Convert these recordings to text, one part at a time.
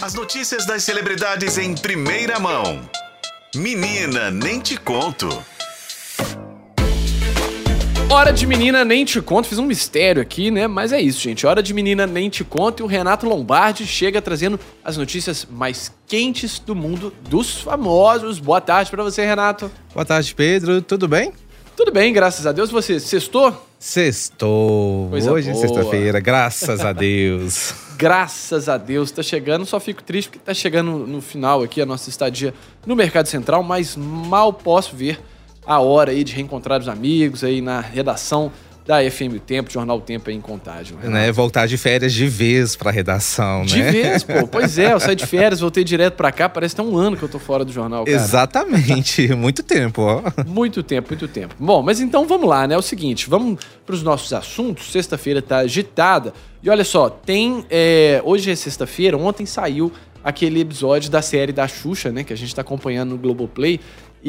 As notícias das celebridades em primeira mão. Menina, nem te conto. Hora de menina, nem te conto. Fiz um mistério aqui, né? Mas é isso, gente. Hora de menina, nem te conto. E o Renato Lombardi chega trazendo as notícias mais quentes do mundo dos famosos. Boa tarde para você, Renato. Boa tarde, Pedro. Tudo bem? Tudo bem, graças a Deus. Você sextou? Sextou. Coisa Hoje é boa. sexta-feira, graças a Deus. Graças a Deus tá chegando. Só fico triste porque tá chegando no final aqui a nossa estadia no Mercado Central, mas mal posso ver a hora aí de reencontrar os amigos aí na redação da FM O Tempo, Jornal O Tempo aí em Contágio. Renato. né? Voltar de férias de vez pra redação, De né? vez, pô. Pois é, eu saí de férias, voltei direto pra cá. Parece que tem um ano que eu tô fora do jornal, cara. Exatamente. Muito tempo, ó. Muito tempo, muito tempo. Bom, mas então vamos lá, né? É o seguinte, vamos pros nossos assuntos. Sexta-feira tá agitada. E olha só, tem. é, hoje é sexta-feira, ontem saiu aquele episódio da série da Xuxa, né? Que a gente tá acompanhando no Globoplay.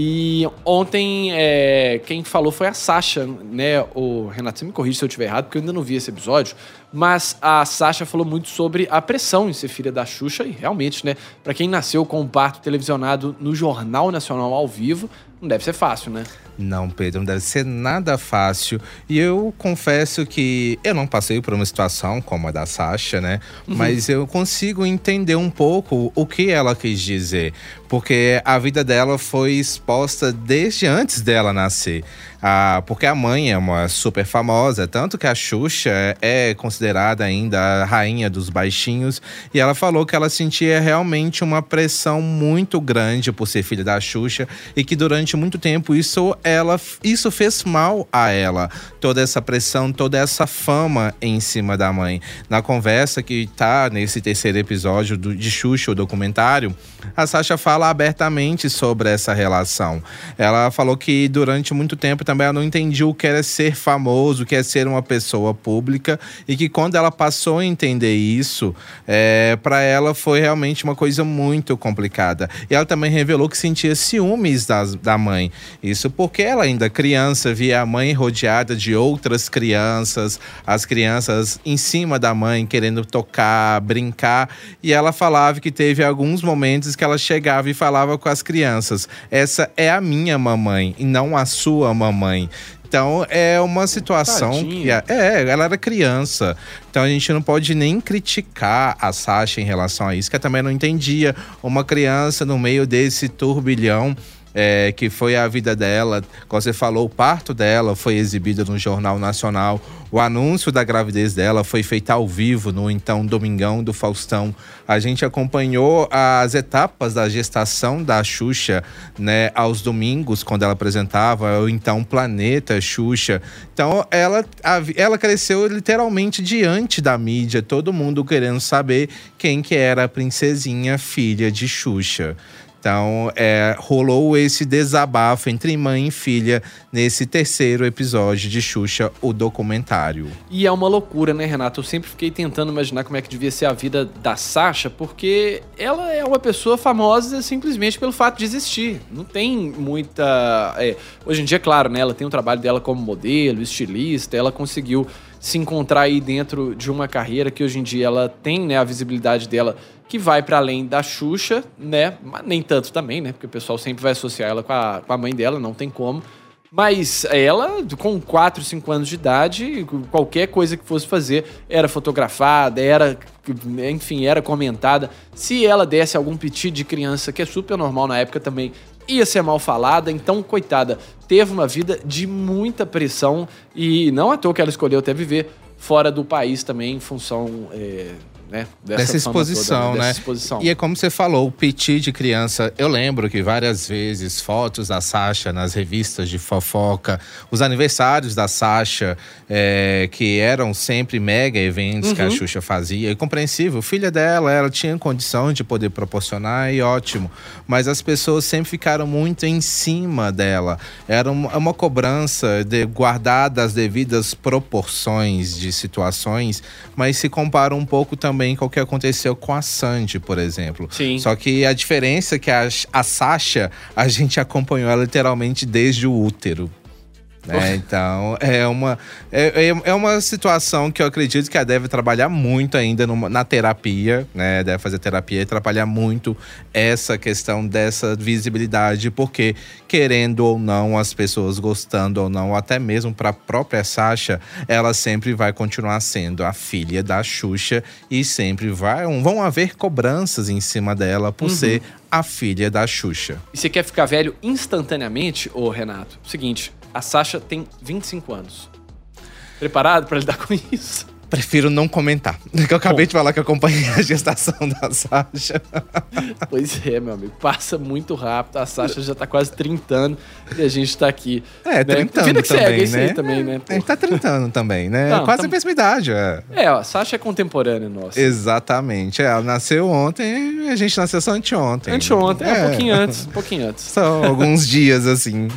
E ontem é, quem falou foi a Sasha, né? O Renato, você me corrige se eu estiver errado, porque eu ainda não vi esse episódio. Mas a Sasha falou muito sobre a pressão em ser filha da Xuxa. E realmente, né? Pra quem nasceu com um parto televisionado no Jornal Nacional ao vivo, não deve ser fácil, né? Não, Pedro, não deve ser nada fácil. E eu confesso que eu não passei por uma situação como a da Sasha, né? Mas eu consigo entender um pouco o que ela quis dizer. Porque a vida dela foi exposta desde antes dela nascer. Ah, porque a mãe é uma super famosa, tanto que a Xuxa é considerada ainda a rainha dos baixinhos. E ela falou que ela sentia realmente uma pressão muito grande por ser filha da Xuxa e que durante muito tempo isso ela isso fez mal a ela. Toda essa pressão, toda essa fama em cima da mãe. Na conversa que tá nesse terceiro episódio do, de Xuxa, o documentário, a Sasha fala abertamente sobre essa relação. Ela falou que durante muito tempo também ela não entendia o que era ser famoso, o que é ser uma pessoa pública e que quando ela passou a entender isso, é, para ela foi realmente uma coisa muito complicada. E ela também revelou que sentia ciúmes das, da mãe. Isso porque ela ainda criança via a mãe rodeada de outras crianças, as crianças em cima da mãe querendo tocar, brincar, e ela falava que teve alguns momentos que ela chegava e falava com as crianças: "Essa é a minha mamãe e não a sua mamãe". Então é uma situação Tadinha. que é, ela era criança. Então a gente não pode nem criticar a Sasha em relação a isso, que ela também não entendia uma criança no meio desse turbilhão é, que foi a vida dela. Como você falou, o parto dela foi exibido no Jornal Nacional. O anúncio da gravidez dela foi feito ao vivo no então Domingão do Faustão. A gente acompanhou as etapas da gestação da Xuxa, né, aos domingos, quando ela apresentava o então Planeta Xuxa. Então ela, ela cresceu literalmente diante da mídia, todo mundo querendo saber quem que era a princesinha filha de Xuxa. Então, é, rolou esse desabafo entre mãe e filha nesse terceiro episódio de Xuxa, o documentário. E é uma loucura, né, Renato? Eu sempre fiquei tentando imaginar como é que devia ser a vida da Sasha, porque ela é uma pessoa famosa simplesmente pelo fato de existir. Não tem muita. é, hoje em dia, claro, né? Ela tem o trabalho dela como modelo, estilista, ela conseguiu se encontrar aí dentro de uma carreira que hoje em dia ela tem, né, a visibilidade dela que vai para além da Xuxa, né? Mas nem tanto também, né? Porque o pessoal sempre vai associar ela com a, com a mãe dela, não tem como. Mas ela, com 4, 5 anos de idade, qualquer coisa que fosse fazer era fotografada, era, enfim, era comentada. Se ela desse algum piti de criança, que é super normal na época também, ia ser mal falada. Então, coitada, teve uma vida de muita pressão e não à toa que ela escolheu até viver fora do país também, em função é, né, dessa, Dessa exposição, toda, né? Dessa exposição. E é como você falou, o piti de criança. Eu lembro que várias vezes fotos da Sasha nas revistas de fofoca, os aniversários da Sasha, é, que eram sempre mega eventos que a Uhum. Xuxa fazia. E compreensível, filha dela, ela tinha condição de poder proporcionar e ótimo. Mas as pessoas sempre ficaram muito em cima dela. Era uma, uma cobrança de guardar as devidas proporções de situações, mas se compara um pouco também com o que aconteceu com a Sandy, por exemplo. Sim. Só que a diferença é que a, a Sasha, a gente acompanhou ela literalmente desde o útero. Né? Então, é uma, é, é, é uma situação que eu acredito que ela deve trabalhar muito ainda numa, na terapia, né? Deve fazer terapia e trabalhar muito essa questão dessa visibilidade, porque, querendo ou não, as pessoas gostando ou não, até mesmo para a própria Sasha, ela sempre vai continuar sendo a filha da Xuxa e sempre vai, vão haver cobranças em cima dela por uhum. ser a filha da Xuxa. E você quer ficar velho instantaneamente, ô Renato? Seguinte, a Sasha tem 25 anos. Preparado para lidar com isso? Prefiro não comentar. Que eu acabei Bom. de falar que acompanhei a gestação da Sasha. Pois é, meu amigo. Passa muito rápido. A Sasha já tá quase 30 anos e a gente tá aqui. É, 30 né? anos também, segue, né? Aí também, né? A gente tá 30 anos também, né? Não, quase tam... a mesma idade. É, é ó, a Sasha é contemporânea nossa. Exatamente. É, ela nasceu ontem e a gente nasceu só anteontem. Anteontem, é. é, um pouquinho antes. Um pouquinho antes. São alguns dias, assim,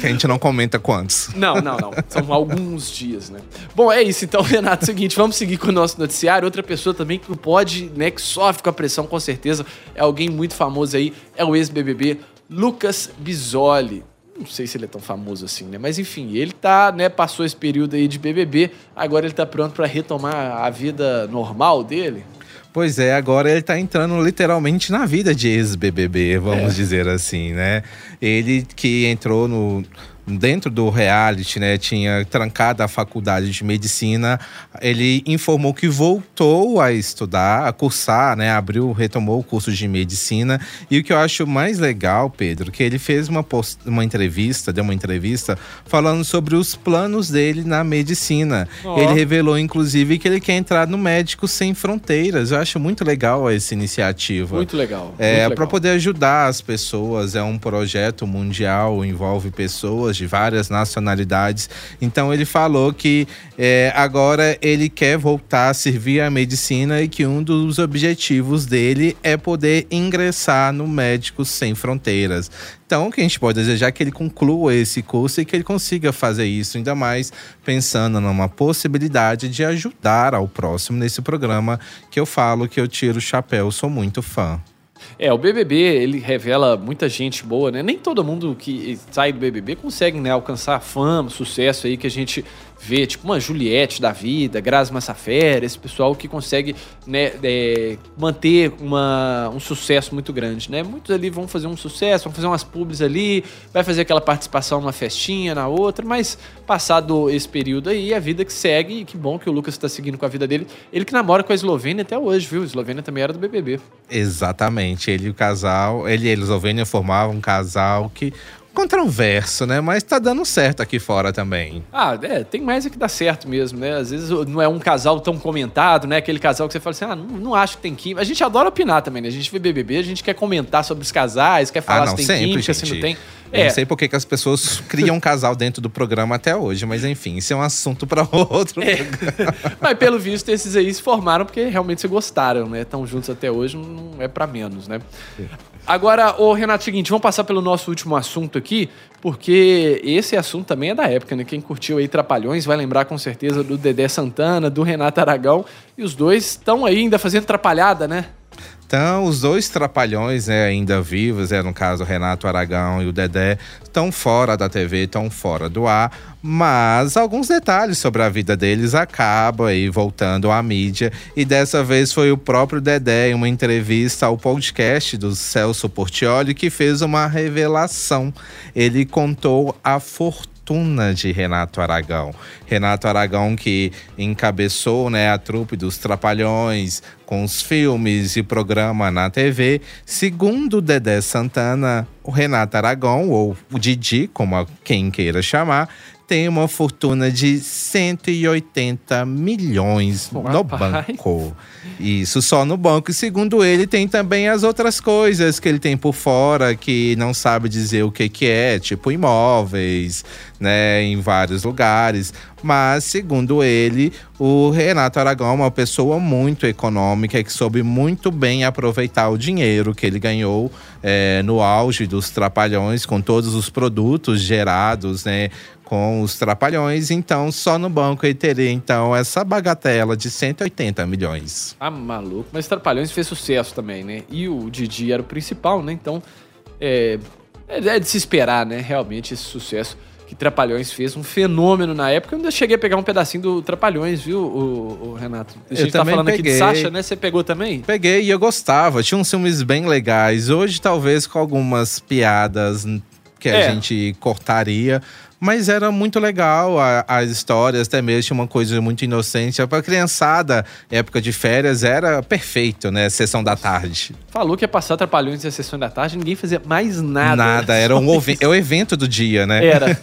que a gente não comenta quantos. Não, não, não. São alguns dias, né? Bom, é isso. Então, Renato, é o seguinte, vamos seguir com o nosso noticiário. Outra pessoa também que pode, né, que sofre com a pressão, com certeza, é alguém muito famoso aí, é o ex-BBB Lucas Bisoli. Não sei se ele é tão famoso assim, né? Mas enfim, ele tá, né, passou esse período aí de BBB, agora ele tá pronto para retomar a vida normal dele. Pois é, agora ele tá entrando literalmente na vida de ex-BBB, vamos é. dizer assim, né? Ele que entrou no dentro do reality, né, tinha trancado a faculdade de medicina. Ele informou que voltou a estudar, a cursar, né, abriu, retomou o curso de medicina. E o que eu acho mais legal, Pedro, que ele fez uma, post, uma entrevista, deu uma entrevista falando sobre os planos dele na medicina. Oh. Ele revelou, inclusive, que ele quer entrar no Médicos Sem Fronteiras. Eu acho muito legal essa iniciativa. Muito legal. É, para poder ajudar as pessoas. É um projeto mundial, envolve pessoas pessoas de várias nacionalidades. Então ele falou que é, agora ele quer voltar a servir a medicina e que um dos objetivos dele é poder ingressar no Médicos Sem Fronteiras. Então, o que a gente pode desejar é que ele conclua esse curso e que ele consiga fazer isso, ainda mais pensando numa possibilidade de ajudar ao próximo nesse programa que eu falo que eu tiro o chapéu, sou muito fã. É, o BBB, ele revela muita gente boa, né? Nem todo mundo que sai do BBB consegue né, alcançar fama, sucesso aí que a gente vê, tipo uma Juliette da vida, Grazi Massafera, esse pessoal que consegue né, é, manter uma, um sucesso muito grande, né? Muitos ali vão fazer um sucesso, vão fazer umas pubs ali, vai fazer aquela participação numa festinha, na outra, mas passado esse período aí, a vida que segue, e que bom que o Lucas está seguindo com a vida dele. Ele que namora com a Eslovênia até hoje, viu? A Eslovênia também era do BBB. Exatamente, ele e o casal, ele e a Eslovênia formavam um casal que controverso, né? Mas tá dando certo aqui fora também. Ah, é, tem mais é que dá certo mesmo, né? Às vezes não é um casal tão comentado, né? Aquele casal que você fala assim, ah, não, não acho que tem química. A gente adora opinar também, né? A gente vê BBB, a gente quer comentar sobre os casais, quer falar ah, não, se tem sempre, química, gente. se não tem. Eu é. não sei por que as pessoas criam um casal dentro do programa até hoje, mas enfim, isso é um assunto para outro. É. mas pelo visto, esses aí se formaram porque realmente se gostaram, né? Estão juntos até hoje, não é para menos, né? É. Agora, o Renato, seguinte, vamos passar pelo nosso último assunto aqui, porque esse assunto também é da época, né? Quem curtiu aí Trapalhões vai lembrar com certeza do Dedé Santana, do Renato Aragão, e os dois estão aí ainda fazendo trapalhada, né? Então, os dois trapalhões né, ainda vivos, é, no caso Renato Aragão e o Dedé, estão fora da TV, estão fora do ar, mas alguns detalhes sobre a vida deles acabam aí voltando à mídia. E dessa vez foi o próprio Dedé, em uma entrevista ao podcast do Celso Portioli, que fez uma revelação. Ele contou a fortuna fortuna de Renato Aragão. Renato Aragão que encabeçou né, a trupe dos Trapalhões com os filmes e programa na TV. Segundo Dedé Santana, o Renato Aragão, ou o Didi, como quem queira chamar, tem uma fortuna de 180 milhões no banco. Isso só no banco. E segundo ele, tem também as outras coisas que ele tem por fora que não sabe dizer o que, que é, tipo imóveis, né, em vários lugares. Mas, segundo ele, o Renato Aragão é uma pessoa muito econômica que soube muito bem aproveitar o dinheiro que ele ganhou é, no auge dos Trapalhões, com todos os produtos gerados, né? Com os trapalhões, então só no banco ele teria então essa bagatela de 180 milhões. Ah, maluco. Mas Trapalhões fez sucesso também, né? E o Didi era o principal, né? Então é, é de se esperar, né? Realmente esse sucesso que Trapalhões fez um fenômeno na época. Eu ainda cheguei a pegar um pedacinho do Trapalhões, viu, o, o Renato? A gente Eu tá também falando aqui de peguei. Sasha, né? Você pegou também? Peguei e eu gostava. Tinha uns filmes bem legais. Hoje, talvez com algumas piadas que a É. gente cortaria. Mas era muito legal a- as histórias, até mesmo tinha uma coisa muito inocente. Pra criançada, época de férias, era perfeito, né? Sessão da tarde. Falou que ia passar Trapalhões na sessão da tarde, ninguém fazia mais nada. Nada, era um é o evento do dia, né? Era.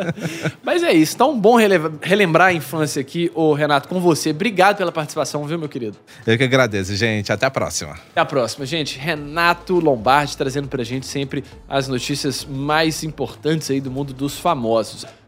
Mas é isso, tão bom releva- relembrar a infância aqui, ô Renato, com você. Obrigado pela participação, viu, meu querido? Eu que agradeço, gente. Até a próxima. Até a próxima, gente. Renato Lombardi trazendo pra gente sempre as notícias mais importantes aí do mundo dos famosos propósitos.